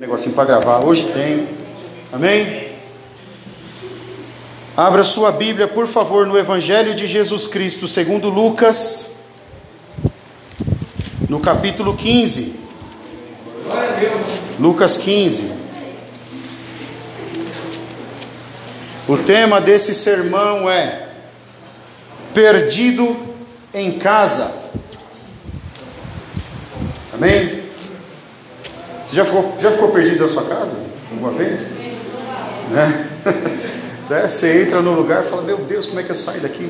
negocinho para gravar. Hoje tem. Amém? Abra sua Bíblia, por favor, no Evangelho de Jesus Cristo, segundo Lucas, no capítulo 15. Lucas 15. O tema desse sermão é Perdido em casa. Amém? Você já ficou, já ficou perdido na sua casa? Alguma vez? Né? né? Você entra no lugar e fala, meu Deus, como é que eu saio daqui?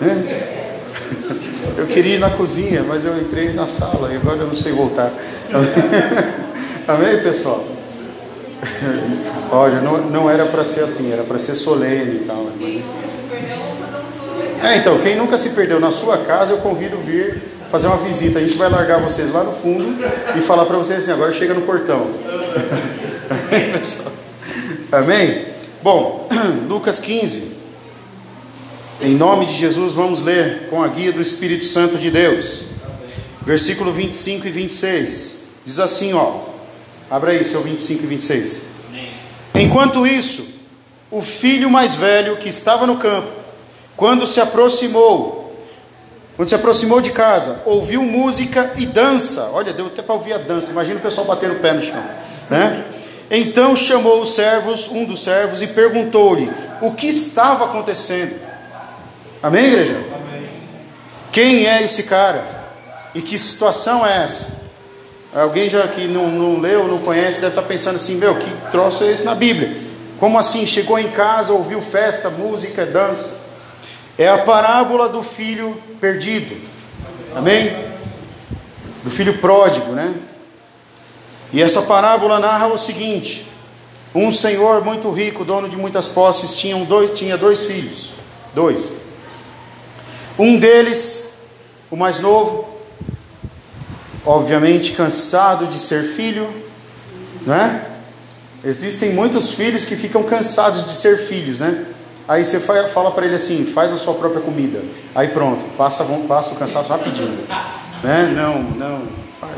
Né? Eu queria ir na cozinha, mas eu entrei na sala e agora eu não sei voltar. Amém, pessoal? Olha, não, não era para ser assim, era para ser solene e tal. Mas... É, então, quem nunca se perdeu na sua casa, eu convido vir fazer uma visita. A gente vai largar vocês lá no fundo e falar para vocês assim: agora chega no portão. Amém, pessoal? Amém? Bom, Lucas 15. Em nome de Jesus, vamos ler com a guia do Espírito Santo de Deus. Versículo 25 e 26. Diz assim, ó. Abra aí seu 25 e 26. Enquanto isso, o filho mais velho que estava no campo, quando se aproximou, quando se aproximou de casa, ouviu música e dança. Olha, deu até para ouvir a dança. Imagina o pessoal batendo o pé no chão, né? Então chamou os servos, um dos servos, e perguntou-lhe o que estava acontecendo. Amém, igreja? Amém. Quem é esse cara? E que situação é essa? Alguém já que não, não leu, não conhece, deve estar pensando assim: meu, que troço é esse na Bíblia? Como assim? Chegou em casa, ouviu festa, música, dança. É a parábola do filho perdido. Amém? Do filho pródigo, né? E essa parábola narra o seguinte: um senhor muito rico, dono de muitas posses, tinha dois, tinha dois filhos. Dois. Um deles, o mais novo, obviamente cansado de ser filho, né? Existem muitos filhos que ficam cansados de ser filhos, né? Aí você fala para ele assim, faz a sua própria comida. Aí pronto, passa, passa o cansaço rapidinho. Né? Não, não,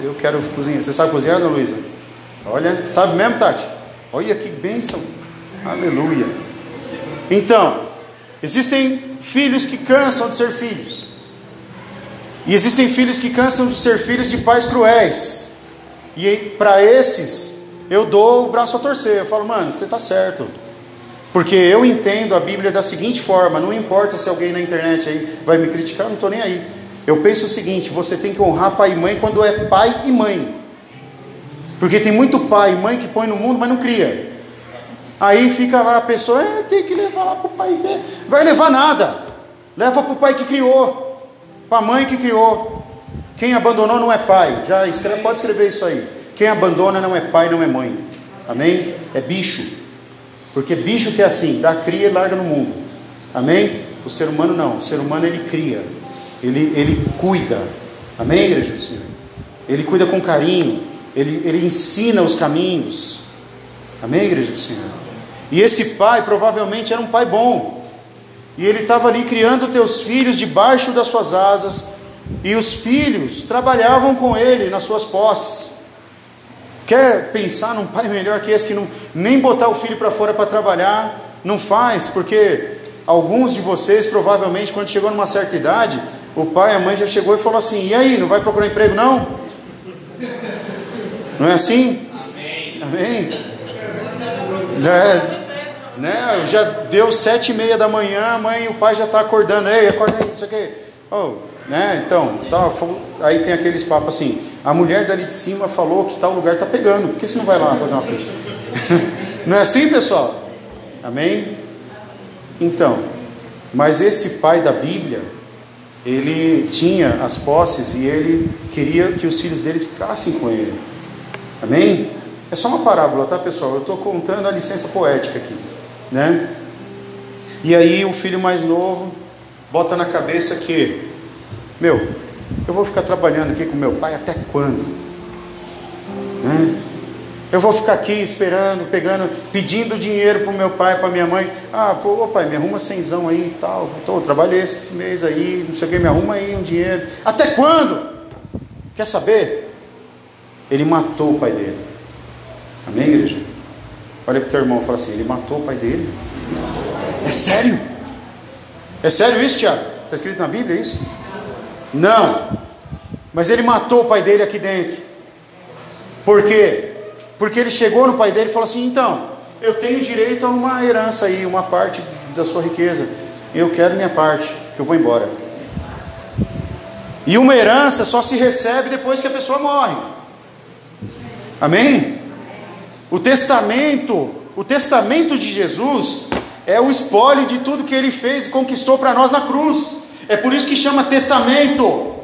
eu quero cozinhar. Você sabe cozinhar, Ana Luísa? Olha, sabe mesmo, Tati? Olha que bênção. Aleluia. Então, existem filhos que cansam de ser filhos. E existem filhos que cansam de ser filhos de pais cruéis. E para esses, eu dou o braço a torcer. Eu falo, mano, você está certo. Porque eu entendo a Bíblia da seguinte forma: não importa se alguém na internet aí vai me criticar, não estou nem aí. Eu penso o seguinte: você tem que honrar pai e mãe quando é pai e mãe. Porque tem muito pai e mãe que põe no mundo, mas não cria. Aí fica lá a pessoa, é, tem que levar lá para o pai ver. Vai levar nada. Leva para o pai que criou, para a mãe que criou. Quem abandonou não é pai. Já escreve, pode escrever isso aí. Quem abandona não é pai, não é mãe. Amém? É bicho. Porque bicho que é assim, dá cria e larga no mundo. Amém? O ser humano não. O ser humano ele cria. Ele, ele cuida. Amém, igreja do Senhor? Ele cuida com carinho. Ele, ele ensina os caminhos. Amém, igreja do Senhor? E esse pai provavelmente era um pai bom. E ele estava ali criando teus filhos debaixo das suas asas. E os filhos trabalhavam com ele nas suas posses. Quer pensar num pai melhor que esse que não, nem botar o filho para fora para trabalhar? Não faz, porque alguns de vocês, provavelmente, quando chegou numa certa idade, o pai, a mãe já chegou e falou assim: e aí, não vai procurar emprego não? Não é assim? Amém. Amém. É, né? Já deu sete e meia da manhã, a mãe e o pai já está acordando. Ei, acorda aí, não sei o quê. Oh, né? Então, tá, aí tem aqueles papos assim: a mulher dali de cima falou que tal lugar está pegando, por que você não vai lá fazer uma festa? não é assim, pessoal? Amém? Então, mas esse pai da Bíblia, ele tinha as posses e ele queria que os filhos deles ficassem com ele. Amém? É só uma parábola, tá, pessoal? Eu estou contando a licença poética aqui, né? E aí o filho mais novo bota na cabeça que meu, eu vou ficar trabalhando aqui com meu pai até quando? Né? Eu vou ficar aqui esperando, pegando, pedindo dinheiro para o meu pai, para minha mãe. Ah, pô, pai, me arruma cenzão aí e tal. Tô, trabalhei esse mês aí, não sei o que, me arruma aí um dinheiro. Até quando? Quer saber? Ele matou o pai dele. Amém, Olha para o teu irmão e fala assim: ele matou o pai dele. É sério? É sério isso, Tiago? Está escrito na Bíblia isso? Não. Mas ele matou o pai dele aqui dentro. Por quê? Porque ele chegou no pai dele e falou assim: então, eu tenho direito a uma herança aí, uma parte da sua riqueza. Eu quero minha parte, que eu vou embora. E uma herança só se recebe depois que a pessoa morre. Amém? O testamento, o testamento de Jesus é o espólio de tudo que ele fez e conquistou para nós na cruz. É por isso que chama testamento.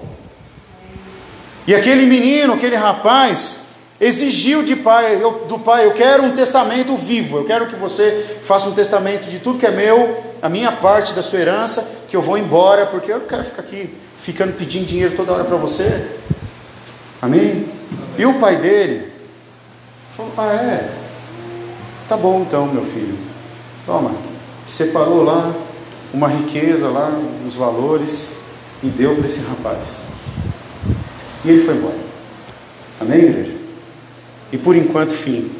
E aquele menino, aquele rapaz, exigiu de pai, eu, do pai: Eu quero um testamento vivo, eu quero que você faça um testamento de tudo que é meu, a minha parte da sua herança, que eu vou embora, porque eu não quero ficar aqui ficando pedindo dinheiro toda hora para você. Amém? E o pai dele falou: Ah, é? Tá bom então, meu filho. Toma. Separou lá uma riqueza, lá, os valores, e deu para esse rapaz. E ele foi embora. Amém, igreja? E por enquanto, fim.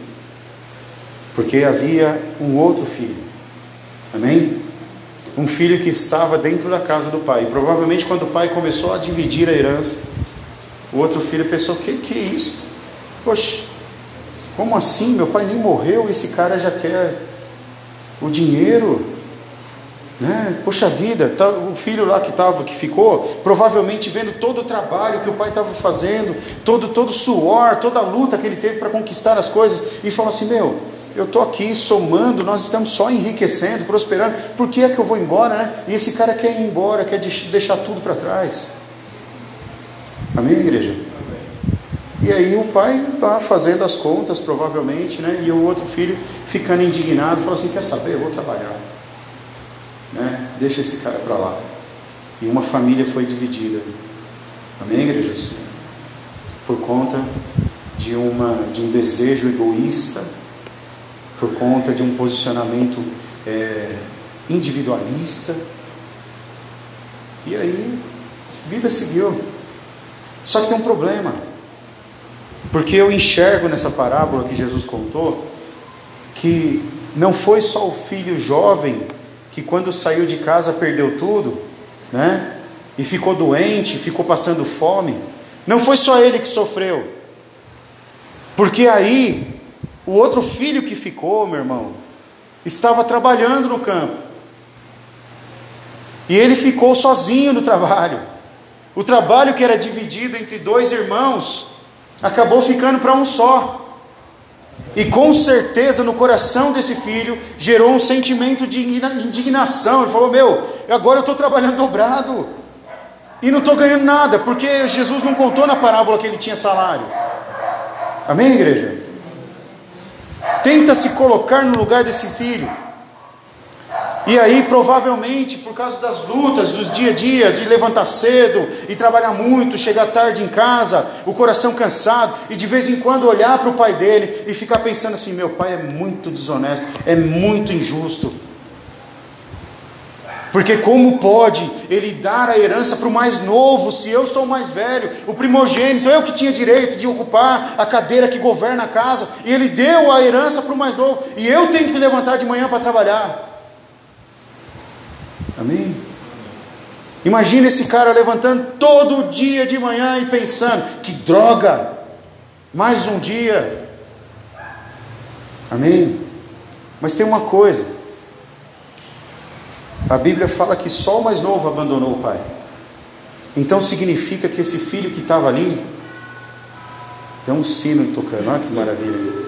Porque havia um outro filho. Amém? Um filho que estava dentro da casa do pai. E provavelmente, quando o pai começou a dividir a herança, o outro filho pensou: que que é isso? Poxa, como assim? Meu pai nem morreu, esse cara já quer o dinheiro. Né? Poxa vida, tá, o filho lá que estava, que ficou, provavelmente vendo todo o trabalho que o pai estava fazendo, todo todo suor, toda a luta que ele teve para conquistar as coisas, e falou assim: Meu, eu estou aqui somando, nós estamos só enriquecendo, prosperando, por que é que eu vou embora, né? E esse cara quer ir embora, quer deixar tudo para trás. Amém, igreja? E aí o pai lá fazendo as contas, provavelmente, né? E o outro filho ficando indignado, falou assim: Quer saber, eu vou trabalhar né? deixa esse cara para lá. E uma família foi dividida. Amém, igreja do Senhor? Por conta de, uma, de um desejo egoísta, por conta de um posicionamento é, individualista. E aí, a vida seguiu. Só que tem um problema. Porque eu enxergo nessa parábola que Jesus contou que não foi só o filho jovem que quando saiu de casa perdeu tudo, né? E ficou doente, ficou passando fome. Não foi só ele que sofreu. Porque aí, o outro filho que ficou, meu irmão, estava trabalhando no campo. E ele ficou sozinho no trabalho. O trabalho que era dividido entre dois irmãos acabou ficando para um só. E com certeza no coração desse filho gerou um sentimento de indignação. Ele falou: Meu, agora eu estou trabalhando dobrado e não estou ganhando nada, porque Jesus não contou na parábola que ele tinha salário. Amém, igreja? Tenta se colocar no lugar desse filho. E aí, provavelmente, por causa das lutas dos dia a dia, de levantar cedo e trabalhar muito, chegar tarde em casa, o coração cansado, e de vez em quando olhar para o pai dele e ficar pensando assim: meu pai é muito desonesto, é muito injusto. Porque como pode ele dar a herança para o mais novo, se eu sou o mais velho, o primogênito, eu que tinha direito de ocupar a cadeira que governa a casa, e ele deu a herança para o mais novo, e eu tenho que levantar de manhã para trabalhar. Amém? Imagina esse cara levantando todo dia de manhã e pensando: que droga, mais um dia. Amém? Mas tem uma coisa: a Bíblia fala que só o mais novo abandonou o pai. Então significa que esse filho que estava ali, tem um sino tocando, olha que maravilha.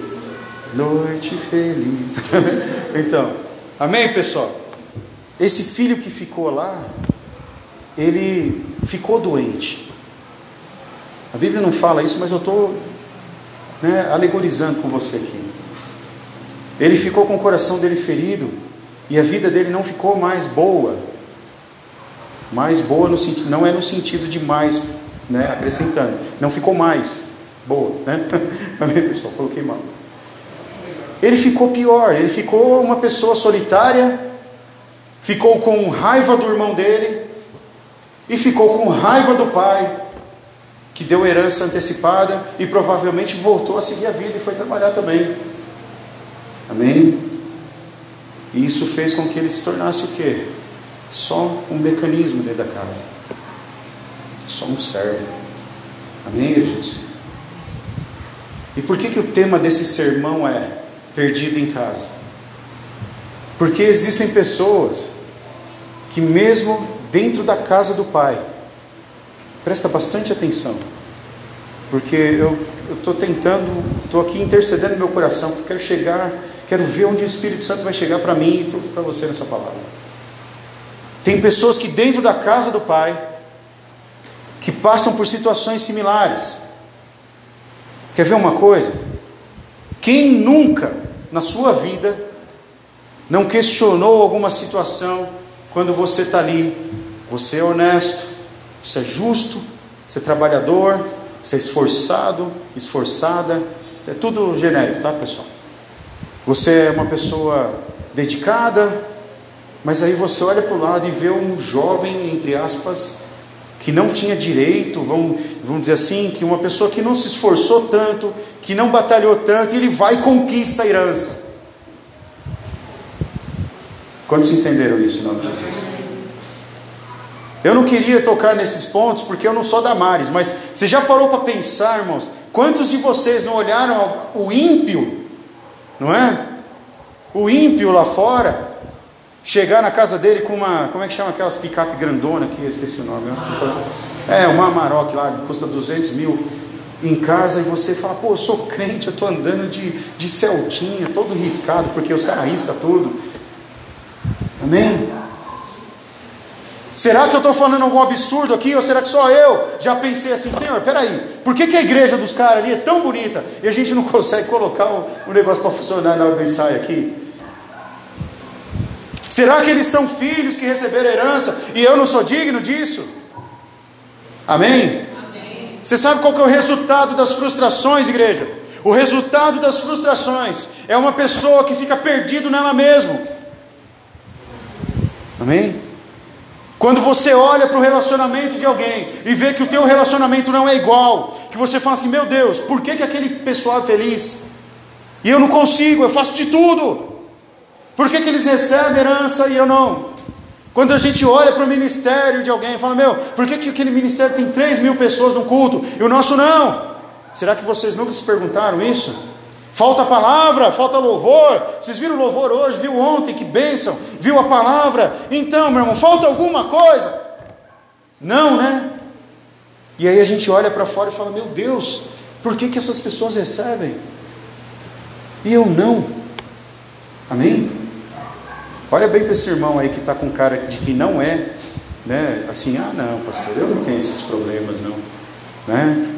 Noite feliz. então, amém, pessoal? Esse filho que ficou lá, ele ficou doente. A Bíblia não fala isso, mas eu estou né, alegorizando com você aqui. Ele ficou com o coração dele ferido e a vida dele não ficou mais boa. Mais boa no sentido, não é no sentido de mais, né, acrescentando. Não ficou mais boa, né? Pessoal? Coloquei mal. Ele ficou pior, ele ficou uma pessoa solitária, ficou com raiva do irmão dele e ficou com raiva do pai, que deu herança antecipada e provavelmente voltou a seguir a vida e foi trabalhar também. Amém? E isso fez com que ele se tornasse o quê? Só um mecanismo dentro da casa. Só um servo. Amém, igreja? E por que, que o tema desse sermão é perdido em casa? Porque existem pessoas que mesmo dentro da casa do Pai, presta bastante atenção, porque eu estou tentando, estou aqui intercedendo meu coração, porque quero chegar, quero ver onde o Espírito Santo vai chegar para mim e para você nessa palavra. Tem pessoas que dentro da casa do Pai, que passam por situações similares. Quer ver uma coisa? Quem nunca na sua vida não questionou alguma situação quando você está ali? Você é honesto, você é justo, você é trabalhador, você é esforçado, esforçada, é tudo genérico, tá pessoal? Você é uma pessoa dedicada, mas aí você olha para o lado e vê um jovem, entre aspas, que não tinha direito, vamos, vamos dizer assim, que uma pessoa que não se esforçou tanto, que não batalhou tanto, e ele vai e conquista a herança. Quantos entenderam isso em nome de Jesus? Eu não queria tocar nesses pontos porque eu não sou da Mares, mas você já parou para pensar, irmãos? Quantos de vocês não olharam o ímpio, não é? O ímpio lá fora, chegar na casa dele com uma, como é que chama aquelas picape grandona que eu esqueci o nome, é, uma Amarok lá, custa 200 mil em casa e você fala, pô, eu sou crente, eu estou andando de, de Celtinha, todo riscado, porque os caras riscam tudo. Amém? Será que eu estou falando algum absurdo aqui? Ou será que só eu já pensei assim, Senhor, peraí, por que, que a igreja dos caras ali é tão bonita e a gente não consegue colocar o, negócio para funcionar na hora do ensaio aqui? Será que eles são filhos que receberam herança e eu não sou digno disso? Amém? Amém? Você sabe qual que é o resultado das frustrações, igreja? O resultado das frustrações é uma pessoa que fica perdido nela mesma. Amém? Quando você olha para o relacionamento de alguém e vê que o teu relacionamento não é igual, que você fala assim, meu Deus, por que, que aquele pessoal é feliz? E eu não consigo, eu faço de tudo. Por que, que eles recebem herança e eu não? Quando a gente olha para o ministério de alguém e fala, meu, por que, que aquele ministério tem 3 mil pessoas no culto e o nosso não? Será que vocês nunca se perguntaram isso? Falta palavra, falta louvor. Vocês viram o louvor hoje, viu ontem, que bênção, viu a palavra. Então, meu irmão, falta alguma coisa? Não, né? E aí a gente olha para fora e fala: Meu Deus, por que, que essas pessoas recebem? E eu não. Amém? Olha bem para esse irmão aí que está com cara de que não é, né? Assim, ah, não, pastor, eu não tenho esses problemas, não, né?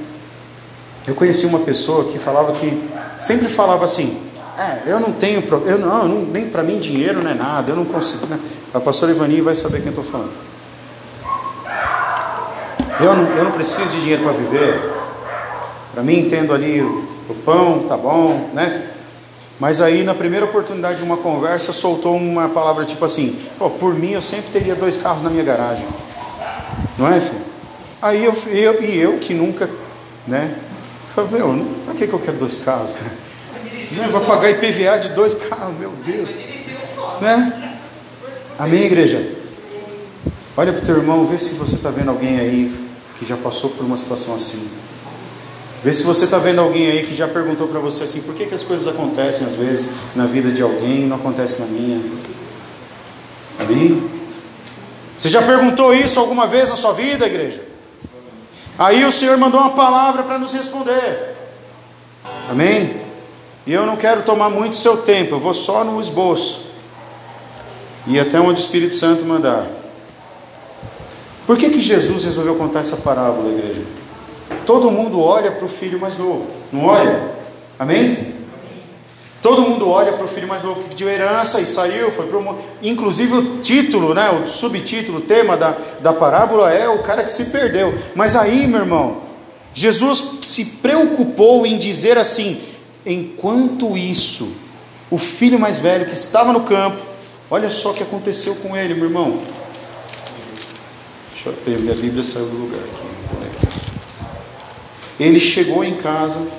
Eu conheci uma pessoa que falava que sempre falava assim: é, eu não tenho eu não, não nem para mim dinheiro não é nada, eu não consigo. Né? A pastora Ivani vai saber quem estou falando. Eu não, eu não preciso de dinheiro para viver. Para mim, entendo ali o, pão, tá bom, né? Mas aí, na primeira oportunidade de uma conversa, soltou uma palavra tipo assim: oh, por mim, eu sempre teria dois carros na minha garagem. Não é, filho? Aí eu, eu e eu que nunca, né? Falei, meu, para que, que eu quero dois carros, cara? Né? Pagar IPVA de dois carros, meu Deus. Né? Amém, igreja? Olha para o teu irmão, vê se você está vendo alguém aí que já passou por uma situação assim. Vê se você está vendo alguém aí que já perguntou para você assim, por que, que as coisas acontecem às vezes na vida de alguém e não acontece na minha? Amém? Você já perguntou isso alguma vez na sua vida, igreja? Aí o Senhor mandou uma palavra para nos responder. Amém? E eu não quero tomar muito seu tempo, eu vou só no esboço. E até onde o Espírito Santo mandar. Por que, que Jesus resolveu contar essa parábola, igreja? Todo mundo olha para o filho mais novo, não olha? Amém? Todo mundo olha para o filho mais novo que pediu herança e saiu, foi para Inclusive o título, né, o subtítulo, o tema da, da parábola é o cara que se perdeu. Mas aí, meu irmão, Jesus se preocupou em dizer assim: enquanto isso, o filho mais velho que estava no campo, olha só o que aconteceu com ele, meu irmão. Deixa eu ver, minha Bíblia saiu do lugar aqui. Ele chegou em casa,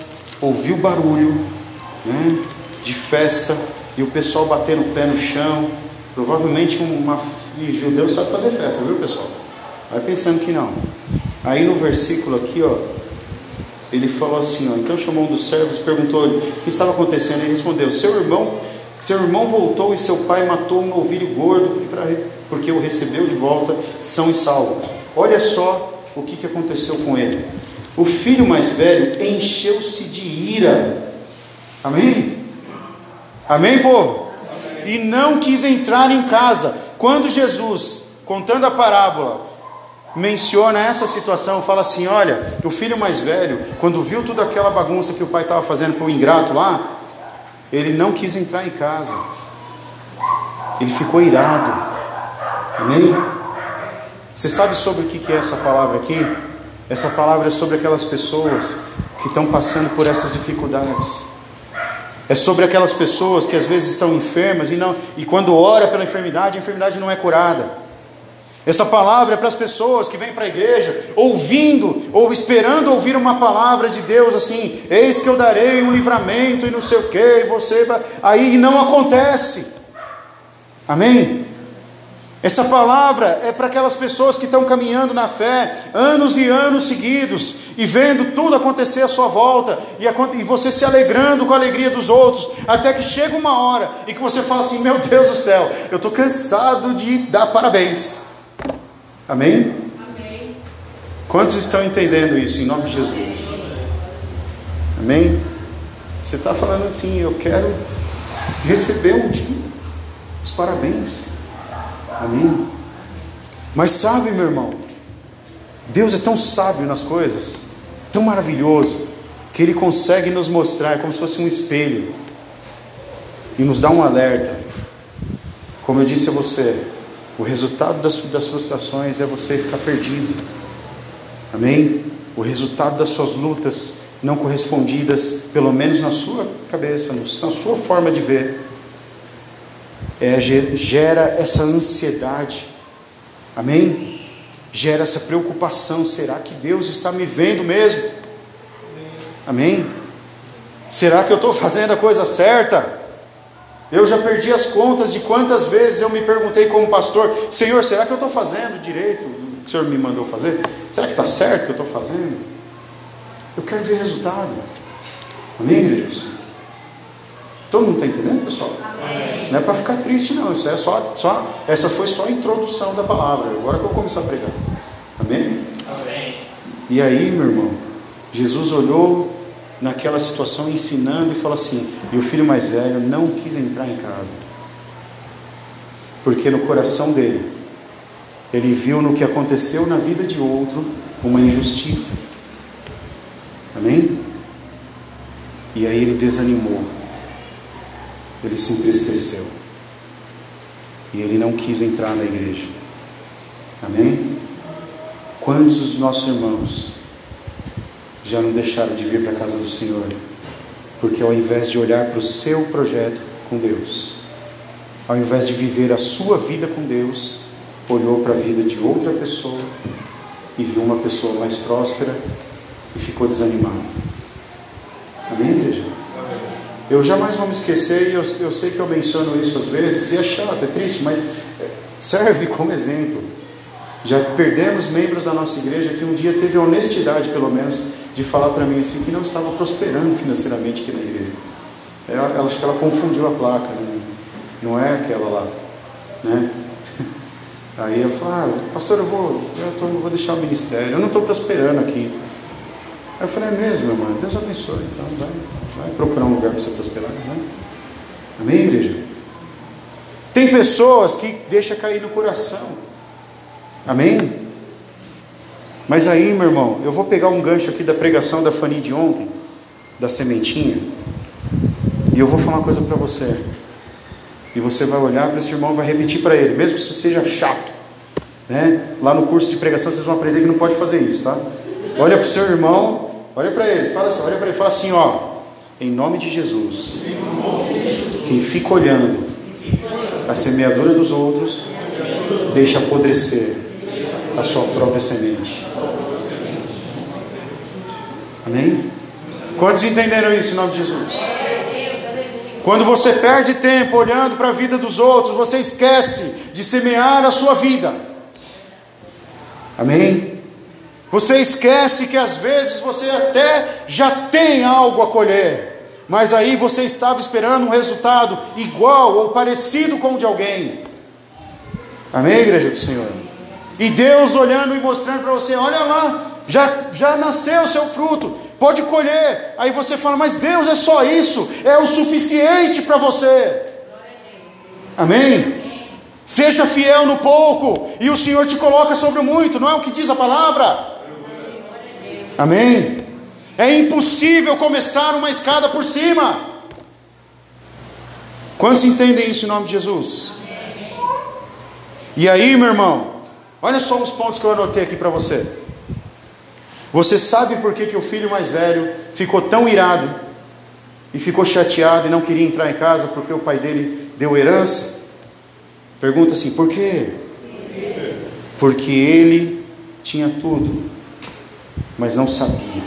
ouviu barulho, né? De festa, e o pessoal batendo o pé no chão. Provavelmente uma. E judeu sabe fazer festa, viu pessoal? Vai pensando que não. Aí no versículo aqui, ó, ele falou assim, ó, então chamou um dos servos perguntou o que estava acontecendo. Ele respondeu: Seu irmão, seu irmão voltou e seu pai matou um novilho gordo porque o recebeu de volta são e salvo. Olha só o que, que aconteceu com ele. O filho mais velho encheu-se de ira. Amém? Amém, povo? Amém. E não quis entrar em casa. Quando Jesus, contando a parábola, menciona essa situação, fala assim: olha, o filho mais velho, quando viu toda aquela bagunça que o pai estava fazendo para o ingrato lá, ele não quis entrar em casa, ele ficou irado. Amém? Você sabe sobre o que é essa palavra aqui? Essa palavra é sobre aquelas pessoas que estão passando por essas dificuldades. É sobre aquelas pessoas que às vezes estão enfermas e não e quando ora pela enfermidade, a enfermidade não é curada. Essa palavra é para as pessoas que vêm para a igreja, ouvindo ou esperando ouvir uma palavra de Deus assim: eis que eu darei um livramento e não sei o que, você. Aí não acontece. Amém? Essa palavra é para aquelas pessoas que estão caminhando na fé anos e anos seguidos e vendo tudo acontecer à sua volta e, você se alegrando com a alegria dos outros, até que chega uma hora e que você fala assim: Meu Deus do céu, eu estou cansado de dar parabéns. Amém? Amém? Quantos estão entendendo isso em nome de Jesus? Amém? Você está falando assim: Eu quero receber um dia os parabéns. Amém? Mas sabe, meu irmão, Deus é tão sábio nas coisas, tão maravilhoso, que Ele consegue nos mostrar como se fosse um espelho e nos dar um alerta. Como eu disse a você, o resultado das, das frustrações é você ficar perdido. Amém? O resultado das suas lutas não correspondidas, pelo menos na sua cabeça, na sua forma de ver, é, gera essa ansiedade, amém? Gera essa preocupação: será que Deus está me vendo mesmo? Amém? Será que eu estou fazendo a coisa certa? Eu já perdi as contas de quantas vezes eu me perguntei como pastor: Senhor, será que eu estou fazendo direito o que o Senhor me mandou fazer? Será que está certo o que eu estou fazendo? Eu quero ver resultado. Amém, igreja? Todo mundo está entendendo, pessoal? Amém. Não é para ficar triste, não. Isso é só, só, essa foi só a introdução da palavra. Agora que eu vou começar a pregar. Amém? Amém. E aí, meu irmão, Jesus olhou naquela situação ensinando e falou assim: e o filho mais velho não quis entrar em casa, porque no coração dele, ele viu no que aconteceu na vida de outro uma injustiça. Amém? E aí ele desanimou ele se entristeceu. E ele não quis entrar na igreja. Amém? Quantos dos nossos irmãos já não deixaram de vir para a casa do Senhor? Porque ao invés de olhar para o seu projeto com Deus, ao invés de viver a sua vida com Deus, olhou para a vida de outra pessoa e viu uma pessoa mais próspera e ficou desanimado. Amém, igreja? Eu jamais vou me esquecer, e eu, eu sei que eu menciono isso às vezes, e é chato, é triste, mas é, serve como exemplo. Já perdemos membros da nossa igreja que um dia teve a honestidade, pelo menos, de falar para mim assim que não estava prosperando financeiramente aqui na igreja. Ela, ela, acho que ela confundiu a placa, né? não é aquela lá. Né? Aí eu falo, ah, pastor, eu vou, eu tô, vou deixar o ministério, eu não estou prosperando aqui. Eu falei, é mesmo, irmão, Deus abençoe, então vai. Vai procurar um lugar para você prosperar, né? Amém, igreja? Tem pessoas que deixa cair no coração. Amém? Mas aí, meu irmão, eu vou pegar um gancho aqui da pregação da Fanny de ontem, da sementinha, e eu vou falar uma coisa para você. E você vai olhar para esse irmão vai repetir para ele, mesmo que isso seja chato. Né? Lá no curso de pregação vocês vão aprender que não pode fazer isso, tá? Olha para o seu irmão, olha para ele, fala assim, olha para ele, fala assim, ó, em nome de Jesus. Quem fica olhando a semeadura dos outros, deixa apodrecer a sua própria semente. Amém? Quantos entenderam isso em nome de Jesus? Quando você perde tempo olhando para a vida dos outros, você esquece de semear a sua vida. Amém? Você esquece que às vezes você até já tem algo a colher, mas aí você estava esperando um resultado igual ou parecido com o de alguém. Amém, igreja do Senhor? E Deus olhando e mostrando para você: olha lá, já, já nasceu o seu fruto, pode colher. Aí você fala, mas Deus é só isso, é o suficiente para você. Amém? Seja fiel no pouco, e o Senhor te coloca sobre o muito, não é o que diz a palavra? Amém? É impossível começar uma escada por cima. Quantos entendem isso em nome de Jesus? E aí, meu irmão, olha só os pontos que eu anotei aqui para você. Você sabe por que, que o filho mais velho ficou tão irado e ficou chateado e não queria entrar em casa porque o pai dele deu herança? Pergunta assim: por quê? Porque ele tinha tudo, mas não sabia.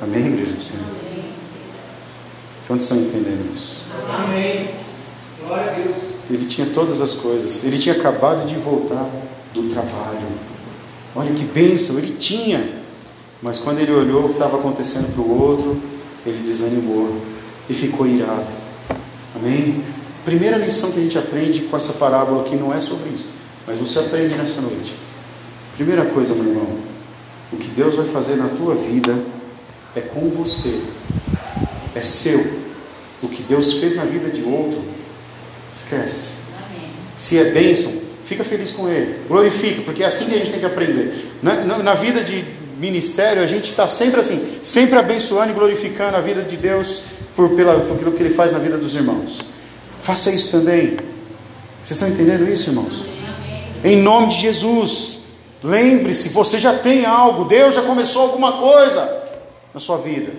Amém, igreja do Senhor? Quantos estão entendendo isso? Amém. Glória a Deus. Ele tinha todas as coisas, ele tinha acabado de voltar do trabalho. Olha que bênção, ele tinha. Mas quando ele olhou o que estava acontecendo para o outro, ele desanimou e ficou irado. Amém? Primeira lição que a gente aprende com essa parábola aqui não é sobre isso, mas você aprende nessa noite. Primeira coisa, meu irmão, o que Deus vai fazer na tua vida é com você, é seu. O que Deus fez na vida de outro, esquece. Se é bênção, fica feliz com ele, glorifica, porque é assim que a gente tem que aprender. Na, na, na vida de, ministério, a gente está sempre assim, sempre abençoando e glorificando a vida de Deus por, pela, por aquilo que Ele faz na vida dos irmãos. Faça isso também. Vocês estão entendendo isso, irmãos? Em nome de Jesus. Lembre-se, você já tem algo, Deus já começou alguma coisa na sua vida.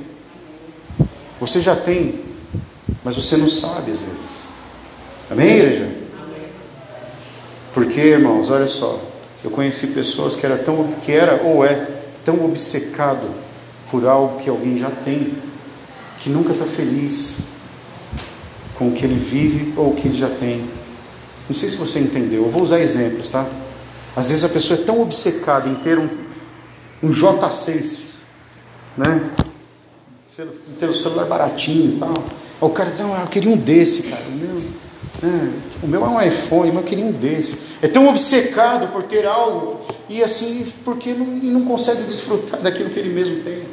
Você já tem, mas você não sabe às vezes. Amém, igreja? Porque, irmãos, olha só, eu conheci pessoas que era tão que era ou é tão obcecado por algo que alguém já tem, que nunca está feliz com o que ele vive ou o que ele já tem. Não sei se você entendeu, eu vou usar exemplos, tá? Às vezes a pessoa é tão obcecada em ter um, um J6, né? Em ter o um celular baratinho e tal. O cara, não, eu queria um desse, cara. O meu, né? o meu é um iPhone, mas eu queria um desse. É tão obcecado por ter algo e assim, porque não, não consegue desfrutar daquilo que ele mesmo tem.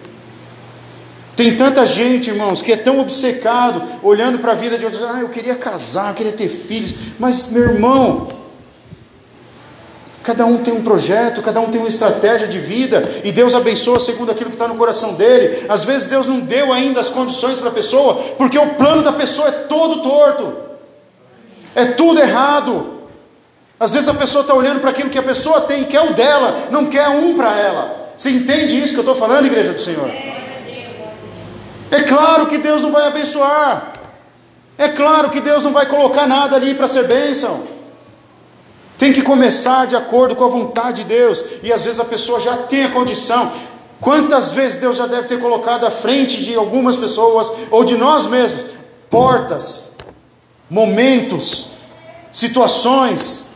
Tem tanta gente, irmãos, que é tão obcecado, olhando para a vida de outros, ah, eu queria casar, eu queria ter filhos, mas meu irmão, cada um tem um projeto, cada um tem uma estratégia de vida, e Deus abençoa segundo aquilo que está no coração dele. Às vezes Deus não deu ainda as condições para a pessoa, porque o plano da pessoa é todo torto, é tudo errado. Às vezes a pessoa está olhando para aquilo que a pessoa tem, quer o dela, não quer um para ela. Você entende isso que eu estou falando, igreja do Senhor? É claro que Deus não vai abençoar. É claro que Deus não vai colocar nada ali para ser bênção. Tem que começar de acordo com a vontade de Deus. E às vezes a pessoa já tem a condição. Quantas vezes Deus já deve ter colocado à frente de algumas pessoas, ou de nós mesmos, portas, momentos, situações,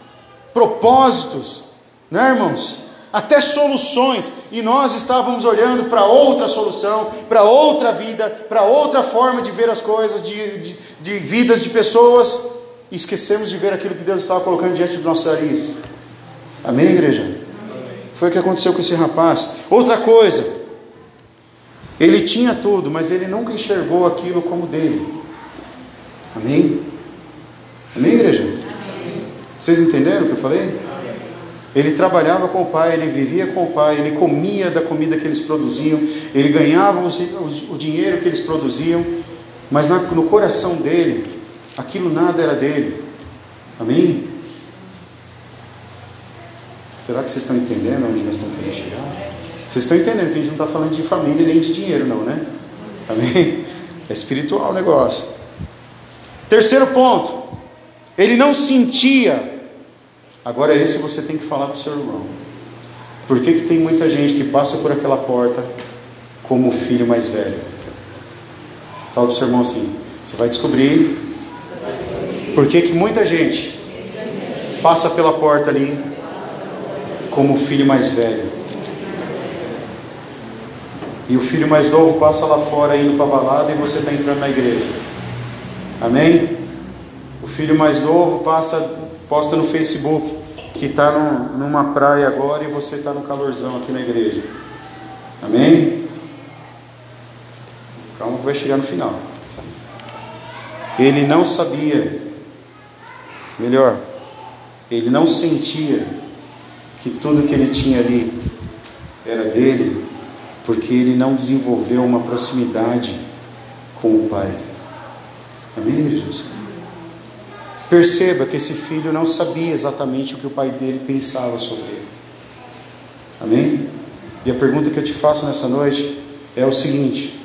propósitos, né, irmãos? Até soluções, e nós estávamos olhando para outra solução, para outra vida, para outra forma de ver as coisas, de, de, de vidas de pessoas, e esquecemos de ver aquilo que Deus estava colocando diante do nosso nariz. Amém, igreja? Amém. Foi o que aconteceu com esse rapaz. Outra coisa, ele tinha tudo, mas ele nunca enxergou aquilo como dele. Amém? Amém, igreja? Vocês entenderam o que eu falei? Ele trabalhava com o pai, ele vivia com o pai, ele comia da comida que eles produziam, ele ganhava o dinheiro que eles produziam, mas no coração dele, aquilo nada era dele. Amém? Será que vocês estão entendendo onde nós estamos querendo chegar? Vocês estão entendendo que a gente não está falando de família nem de dinheiro, não, né? Amém? É espiritual o negócio. Terceiro ponto. Ele não sentia. Agora esse você tem que falar para o seu irmão. Por que, que tem muita gente que passa por aquela porta como o filho mais velho? Fala para o seu irmão assim: Você vai descobrir por que, muita gente passa pela porta ali como o filho mais velho. E o filho mais novo passa lá fora indo para balada e você está entrando na igreja. Amém? O filho mais novo passa, posta no Facebook que está numa praia agora e você está no calorzão aqui na igreja. Amém? Calma que vai chegar no final. Ele não sabia, melhor, ele não sentia que tudo que ele tinha ali era dele, porque ele não desenvolveu uma proximidade com o Pai. Amém, Jesus? Perceba que esse filho não sabia exatamente o que o pai dele pensava sobre ele. Amém? E a pergunta que eu te faço nessa noite é o seguinte: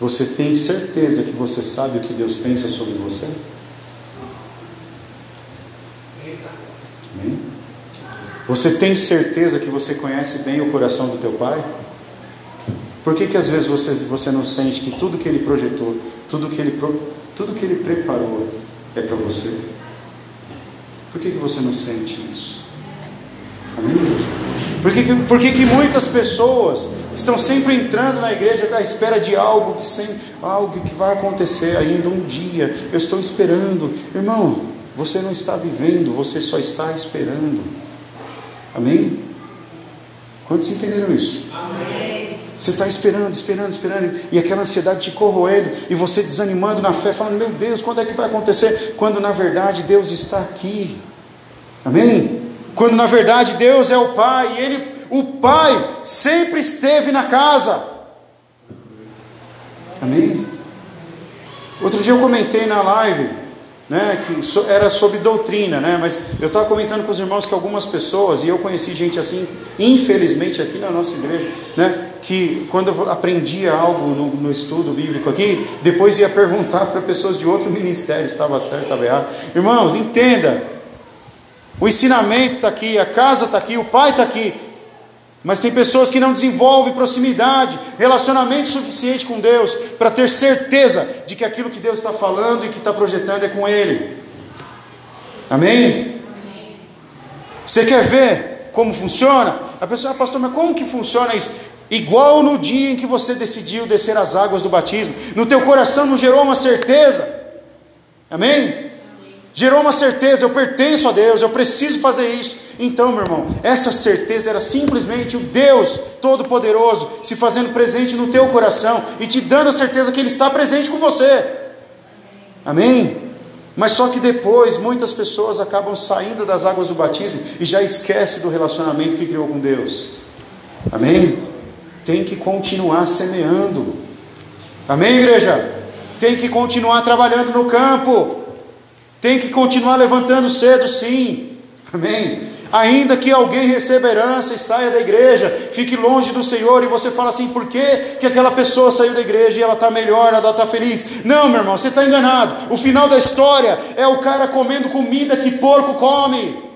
você tem certeza que você sabe o que Deus pensa sobre você? Você tem certeza que você conhece bem o coração do teu pai? Por que, que às vezes você, você não sente que tudo que ele projetou, tudo que ele, tudo que ele preparou é para você? Por que, que você não sente isso? Amém? Por que, que, por que, que muitas pessoas estão sempre entrando na igreja à espera de algo que, sem, algo que vai acontecer ainda um dia? Eu estou esperando. Irmão, você não está vivendo, você só está esperando. Amém? Quantos entenderam isso? Amém. Você está esperando, esperando, esperando, e aquela ansiedade te corroendo, e você desanimando na fé, falando: Meu Deus, quando é que vai acontecer? Quando na verdade Deus está aqui. Amém? Quando na verdade Deus é o Pai, e Ele, o Pai, sempre esteve na casa. Amém? Outro dia eu comentei na live né, que era sobre doutrina, né, mas eu estava comentando com os irmãos que algumas pessoas, e eu conheci gente assim, infelizmente aqui na nossa igreja, né, que quando eu aprendia algo no, no estudo bíblico aqui, depois ia perguntar para pessoas de outro ministério se estava certo, estava errado. Irmãos, entenda, o ensinamento está aqui, a casa está aqui, o pai está aqui, mas tem pessoas que não desenvolvem proximidade, relacionamento suficiente com Deus, para ter certeza de que aquilo que Deus está falando e que está projetando é com Ele. Amém? Você quer ver como funciona? A pessoa, ah, pastor, mas como que funciona isso? Igual no dia em que você decidiu descer as águas do batismo, no teu coração não gerou uma certeza? Amém? Gerou uma certeza, eu pertenço a Deus, eu preciso fazer isso. Então, meu irmão, essa certeza era simplesmente o Deus Todo-Poderoso se fazendo presente no teu coração e te dando a certeza que Ele está presente com você. Amém? Mas só que depois muitas pessoas acabam saindo das águas do batismo e já esquece do relacionamento que criou com Deus. Amém? Tem que continuar semeando. Amém, igreja? Tem que continuar trabalhando no campo. Tem que continuar levantando cedo, sim. Amém? Ainda que alguém receba herança e saia da igreja, fique longe do Senhor, e você fala assim: por que, que aquela pessoa saiu da igreja e ela está melhor, ela está feliz? Não, meu irmão, você está enganado. O final da história é o cara comendo comida que porco come.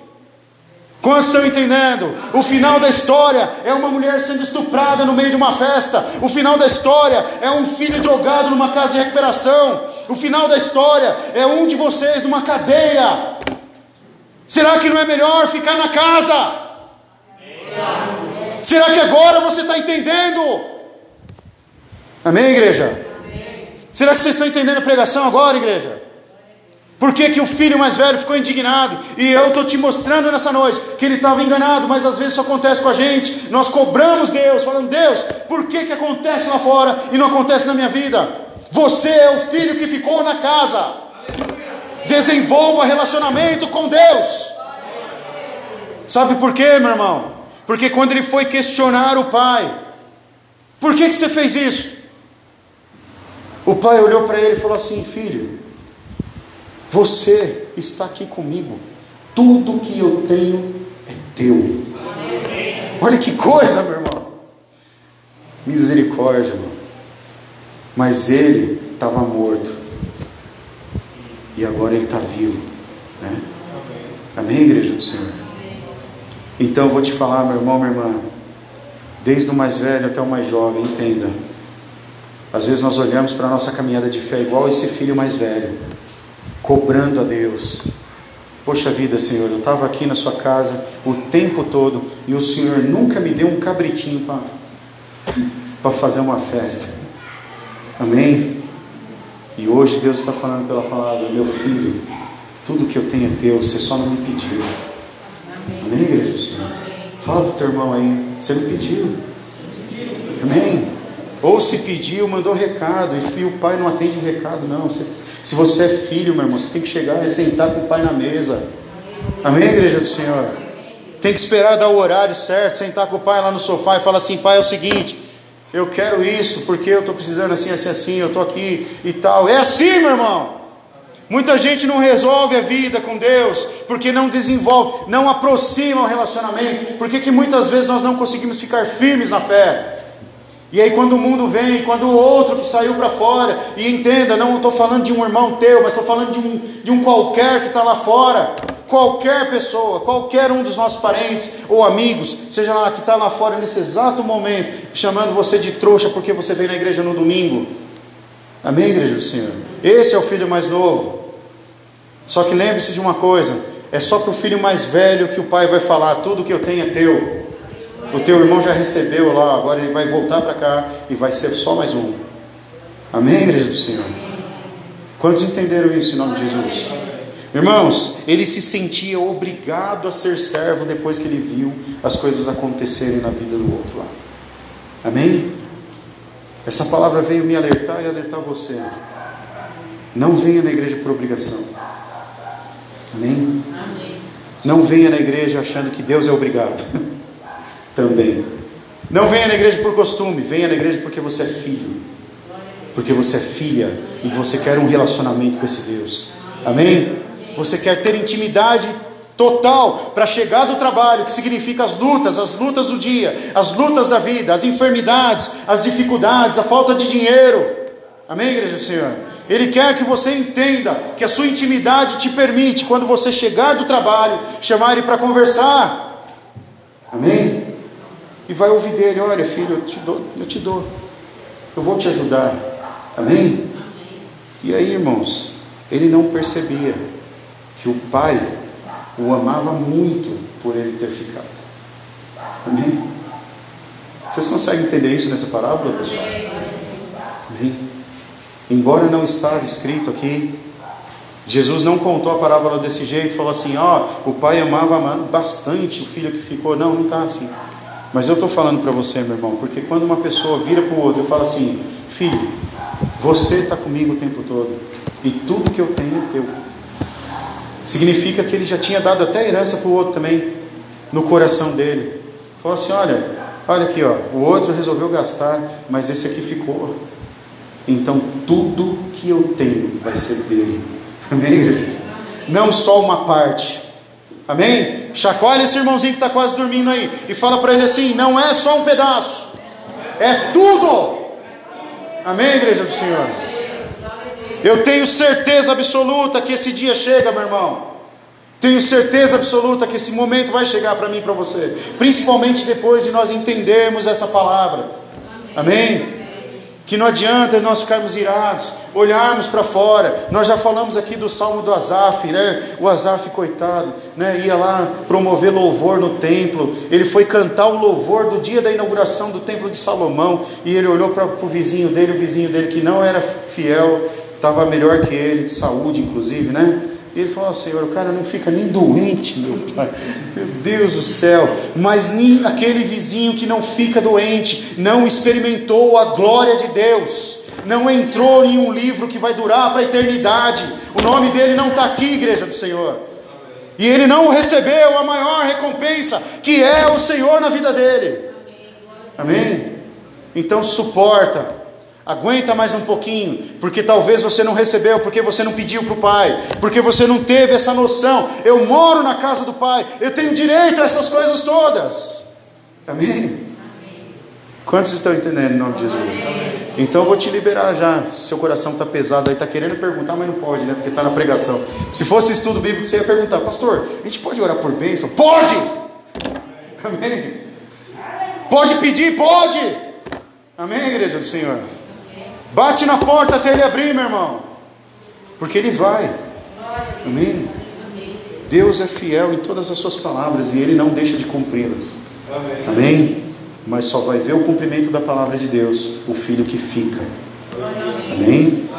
Quantos estão entendendo? O final da história é uma mulher sendo estuprada no meio de uma festa. O final da história é um filho drogado numa casa de recuperação. O final da história é um de vocês numa cadeia. Será que não é melhor ficar na casa? Será que agora você está entendendo? Amém, igreja? Será que vocês estão entendendo a pregação agora, igreja? Por que, que o filho mais velho ficou indignado? E eu estou te mostrando nessa noite que ele estava enganado, mas às vezes isso acontece com a gente. Nós cobramos Deus, falando: Deus, por que, que acontece lá fora e não acontece na minha vida? Você é o filho que ficou na casa. Desenvolva relacionamento com Deus. Sabe por quê, meu irmão? Porque quando ele foi questionar o pai, por que, que você fez isso? O pai olhou para ele e falou assim: Filho, você está aqui comigo. Tudo que eu tenho é teu. Olha que coisa, meu irmão. Misericórdia, irmão. Mas ele estava morto. E agora ele está vivo. Né? Amém, igreja do Senhor? Então vou te falar, meu irmão, minha irmã. Desde o mais velho até o mais jovem, entenda. Às vezes nós olhamos para a nossa caminhada de fé igual esse filho mais velho, cobrando a Deus. Poxa vida, Senhor, eu estava aqui na sua casa o tempo todo e o Senhor nunca me deu um cabritinho para fazer uma festa. Amém? E hoje Deus está falando pela palavra, meu filho, tudo que eu tenho é teu, você só não me pediu. Amém, igreja do Senhor? Fala para o teu irmão aí, você me pediu. Amém? Ou se pediu, mandou recado, e o pai não atende recado, não. Se você é filho, meu irmão, você tem que chegar e sentar com o pai na mesa. Amém, igreja do Senhor? Tem que esperar dar o horário certo, sentar com o pai lá no sofá e falar assim: pai, é o seguinte, eu quero isso porque eu estou precisando assim, assim, assim, eu estou aqui e tal. É assim, meu irmão. Muita gente não resolve a vida com Deus porque não desenvolve, não aproxima o relacionamento. Porque que muitas vezes nós não conseguimos ficar firmes na fé. E aí quando o mundo vem, quando o outro que saiu para fora, e entenda, não estou falando de um irmão teu, mas estou falando de um, de um qualquer que está lá fora, qualquer pessoa, qualquer um dos nossos parentes ou amigos, seja lá que está lá fora nesse exato momento, chamando você de trouxa porque você veio na igreja no domingo. Amém, igreja do Senhor? Esse é o filho mais novo. Só que lembre-se de uma coisa: é só para o filho mais velho que o pai vai falar: tudo que eu tenho é teu. O teu irmão já recebeu lá, agora ele vai voltar para cá e vai ser só mais um. Amém, igreja do Senhor? Quantos entenderam isso em nome de Jesus? Irmãos, ele se sentia obrigado a ser servo depois que ele viu as coisas acontecerem na vida do outro lá. Amém? Essa palavra veio me alertar e alertar você. Não venha na igreja por obrigação. Amém? Amém. Não venha na igreja achando que Deus é obrigado. também. Não venha na igreja por costume, venha na igreja porque você é filho. Porque você é filha e você quer um relacionamento com esse Deus. Amém? Você quer ter intimidade total para chegar do trabalho, que significa as lutas, as lutas do dia, as lutas da vida, as enfermidades, as dificuldades, a falta de dinheiro. Amém, igreja do Senhor? Ele quer que você entenda que a sua intimidade te permite, quando você chegar do trabalho, chamar ele para conversar. Amém? E vai ouvir dele: Olha, filho, eu te dou, eu te dou, eu vou te ajudar. Amém? E aí, irmãos, ele não percebia que o pai o amava muito por ele ter ficado. Amém? Vocês conseguem entender isso nessa parábola, pessoal? Amém? Embora não estava escrito aqui, Jesus não contou a parábola desse jeito, falou assim: ó, oh, o pai amava bastante o filho que ficou. Não, não está assim. Mas eu estou falando para você, meu irmão, porque quando uma pessoa vira para o outro e fala assim: Filho, você está comigo o tempo todo, e tudo que eu tenho é teu. Significa que ele já tinha dado até herança para o outro também, no coração dele. Falou assim: Olha, olha aqui, ó, o outro resolveu gastar, mas esse aqui ficou. Então tudo que eu tenho vai ser dele. Amém? Não só uma parte. Amém? Chacoalha esse irmãozinho que está quase dormindo aí e fala para ele assim: não é só um pedaço, é tudo. Amém, igreja do Senhor? Eu tenho certeza absoluta que esse dia chega, meu irmão. Tenho certeza absoluta que esse momento vai chegar para mim e para você, principalmente depois de nós entendermos essa palavra. Amém? Que não adianta nós ficarmos irados, olharmos para fora. Nós já falamos aqui do salmo do Azaf, né? O Azaf, coitado, né? ia lá promover louvor no templo. Ele foi cantar o louvor do dia da inauguração do templo de Salomão. E ele olhou para o vizinho dele, o vizinho dele que não era fiel, estava melhor que ele, de saúde, inclusive, né? E ele falou: oh, Senhor, o cara não fica nem doente, meu pai. Meu Deus do céu. Mas nem aquele vizinho que não fica doente, não experimentou a glória de Deus, não entrou em um livro que vai durar para a eternidade. O nome dele não está aqui, igreja do Senhor. E ele não recebeu a maior recompensa, que é o Senhor na vida dele. Amém? Então suporta Aguenta mais um pouquinho, porque talvez você não recebeu, porque você não pediu para o Pai, porque você não teve essa noção. Eu moro na casa do Pai, eu tenho direito a essas coisas todas. Amém? Quantos estão entendendo em nome de Jesus? Então eu vou te liberar já. Seu coração está pesado aí, está querendo perguntar, mas não pode, né? Porque está na pregação. Se fosse estudo bíblico, você ia perguntar, pastor, a gente pode orar por bênção? Pode! Amém? Pode pedir? Pode! Amém, igreja do Senhor? Bate na porta até ele abrir, meu irmão. Porque ele vai. Amém? Deus é fiel em todas as suas palavras e ele não deixa de cumpri-las. Amém. Amém? Mas só vai ver o cumprimento da palavra de Deus o filho que fica. Amém?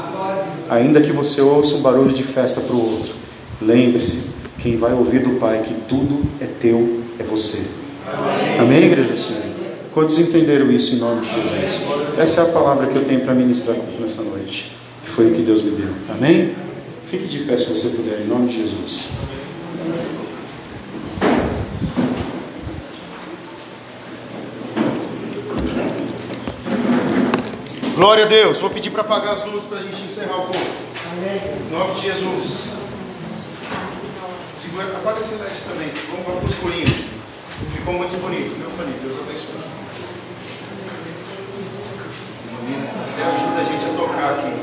Ainda que você ouça um barulho de festa para o outro, lembre-se: quem vai ouvir do Pai que tudo é teu é você. Amém, Amém igreja do Senhor? Quantos entenderam isso em nome de Jesus? Essa é a palavra que eu tenho para ministrar nessa noite. Foi o que Deus me deu. Amém? Fique de pé se você puder, em nome de Jesus. Glória a Deus. Vou pedir para apagar as luzes para a gente encerrar o pouco. Em nome de Jesus. Segura, apaga esse LED também. Vamos, para o escurinho. Ficou muito bonito, meu Felipe? Deus abençoe. Ajuda a gente a tocar aqui.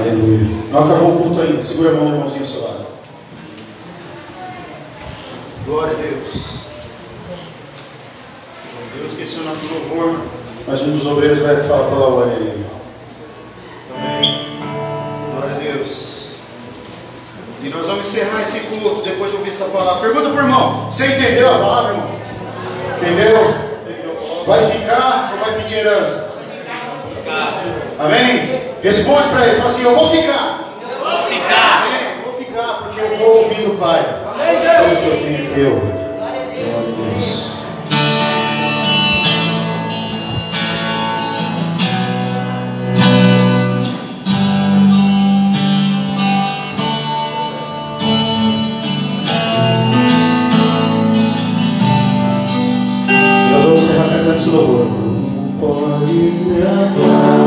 Aleluia. Não acabou o culto ainda. Segura a mão do irmãozinho ao seu lado. Glória a Deus. Deus esqueci o nome do louvor mas um dos obreiros vai falar pela hora ali. Amém. Glória a Deus. E nós vamos encerrar esse culto depois de ouvir essa palavra. Pergunta para o irmão: Você entendeu a palavra, irmão? Entendeu? Vai ficar ou vai pedir herança? Amém? Responde para ele: Fala assim: Eu vou ficar. Eu vou ficar. Amém? Vou ficar porque eu vou ouvir do Pai. Amém? Tudo que eu tenho teu. Esse louvor. Podes me amar,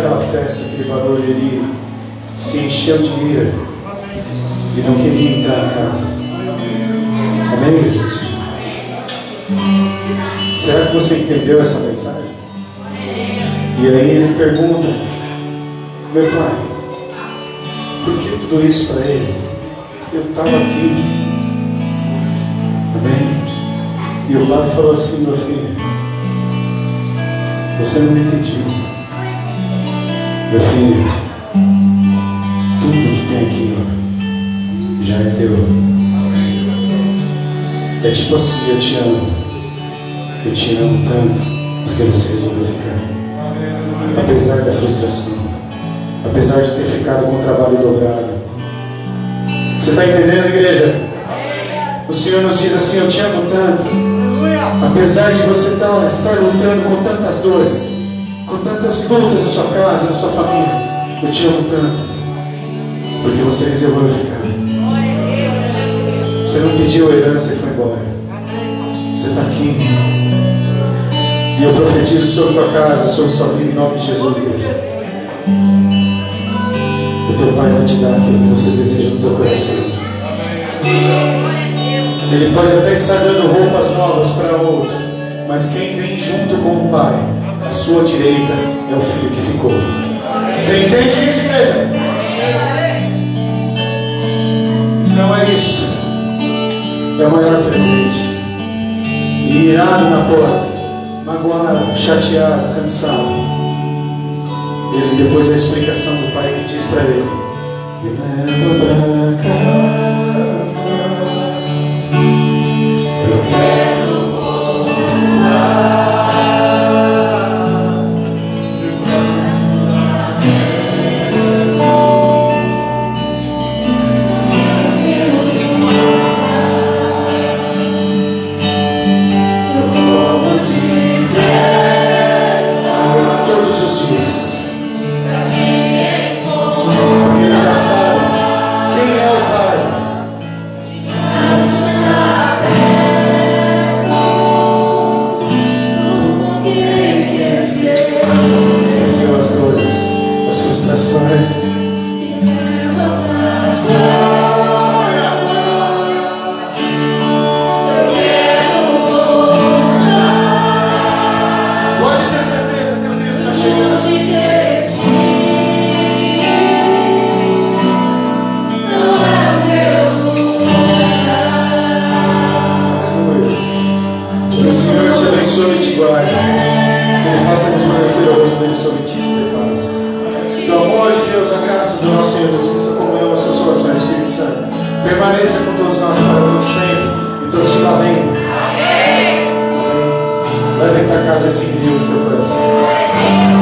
aquela festa, aquele barulho, ele se encheu de ira e não queria entrar na casa. Amém, Jesus? Será que você entendeu essa mensagem? E aí ele pergunta, meu pai, por que tudo isso para ele? Eu estava aqui. Amém? E o pai falou assim, meu filho, você não me pediu. Meu filho, tudo que tem aqui ó, já é teu. É tipo assim, eu te amo. Eu te amo tanto porque você resolveu ficar. Apesar da frustração, apesar de ter ficado com o trabalho dobrado. Você está entendendo, igreja? O Senhor nos diz assim: Eu te amo tanto. Apesar de você estar, estar lutando com tantas dores, tantas lutas na sua casa, na sua família, eu te amo tanto. Porque você resolveu ficar. Você não pediu a herança e foi embora. Você está aqui. E eu profetizo sobre tua casa, sobre sua vida, em nome de Jesus, igreja. O teu Pai vai te dar aquilo que você deseja no teu coração. Ele pode até estar dando roupas novas para outro, mas quem vem junto com o Pai, à sua direita, é o filho que ficou. Você entende isso, igreja? Então é isso. É o maior presente. E irado na porta, magoado, chateado, cansado. Ele depois a explicação do pai que diz para ele: Me leva casa. Leve para casa esse